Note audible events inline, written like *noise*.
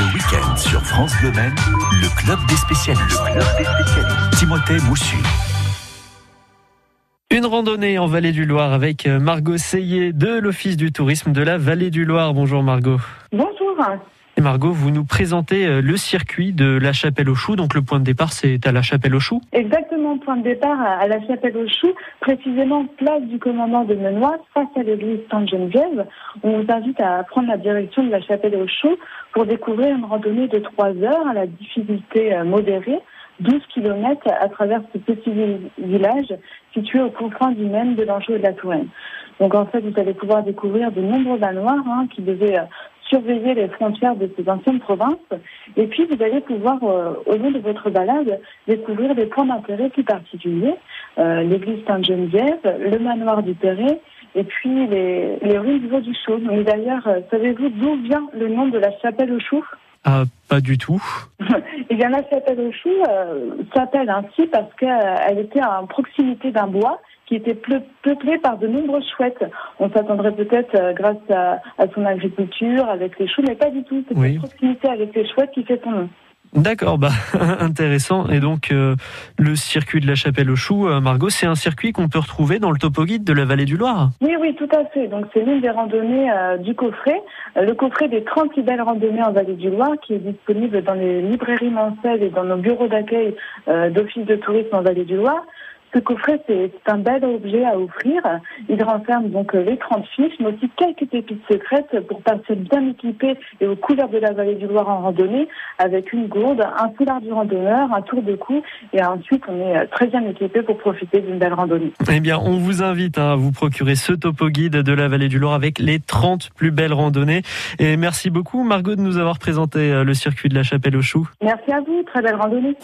Le week-end sur France Bleu Maine, le club des spécialistes. Le club des spécialistes. Timothée Moussu. Une randonnée en Vallée du Loir avec euh, Margot Seyé de l'Office du tourisme de la Vallée du Loir. Bonjour Margot. Bonjour. Margot, vous nous présentez euh, le circuit de la Chapelle aux Choux. Donc le point de départ, c'est à la Chapelle aux Choux. Exactement, point de départ à la Chapelle aux Choux, précisément place du commandant de Menois, face à l'église Sainte-Geneviève. On vous invite à prendre la direction de la Chapelle aux Choux pour découvrir une randonnée de 3 heures à la difficulté euh, modérée. 12 km à travers ce petit village situé au confins du Maine, de l'Anjou et de la Touraine. Donc en fait, vous allez pouvoir découvrir de nombreux manoirs hein, qui devaient euh, surveiller les frontières de ces anciennes provinces. Et puis, vous allez pouvoir, euh, au long de votre balade, découvrir des points d'intérêt plus particuliers. Euh, l'église Sainte-Geneviève, le manoir du Perret, et puis les, les ruines du Vaud-du-Chaux. Mais d'ailleurs, euh, savez-vous d'où vient le nom de la chapelle aux choux? Ah, pas du tout. *laughs* Eh bien, la chapelle aux choux s'appelle ainsi parce qu'elle était à proximité d'un bois qui était peuplé par de nombreuses chouettes. On s'attendrait peut-être, euh, grâce à, son agriculture, avec les choux, mais pas du tout. C'est oui. proximité avec les chouettes qui fait son nom. D'accord, bah *laughs* intéressant. Et donc euh, le circuit de la Chapelle aux Choux, euh, Margot, c'est un circuit qu'on peut retrouver dans le topo guide de la Vallée du Loir. Oui, oui, tout à fait. Donc c'est l'une des randonnées du coffret, le coffret des 36 belles randonnées en Vallée du Loir, qui est disponible dans les librairies mensuelles et dans nos bureaux d'accueil d'office de tourisme en Vallée du Loir. Ce coffret, c'est un bel objet à offrir. Il renferme donc les 30 fiches, mais aussi quelques pépites secrètes pour passer bien équipé et aux couleurs de la vallée du Loire en randonnée, avec une gourde, un foulard du randonneur, un tour de cou, et ensuite on est très bien équipé pour profiter d'une belle randonnée. Eh bien, on vous invite à vous procurer ce topo guide de la vallée du Loire avec les 30 plus belles randonnées. Et merci beaucoup, Margot, de nous avoir présenté euh, le circuit de la Chapelle aux Choux. Merci à vous, très belle randonnée.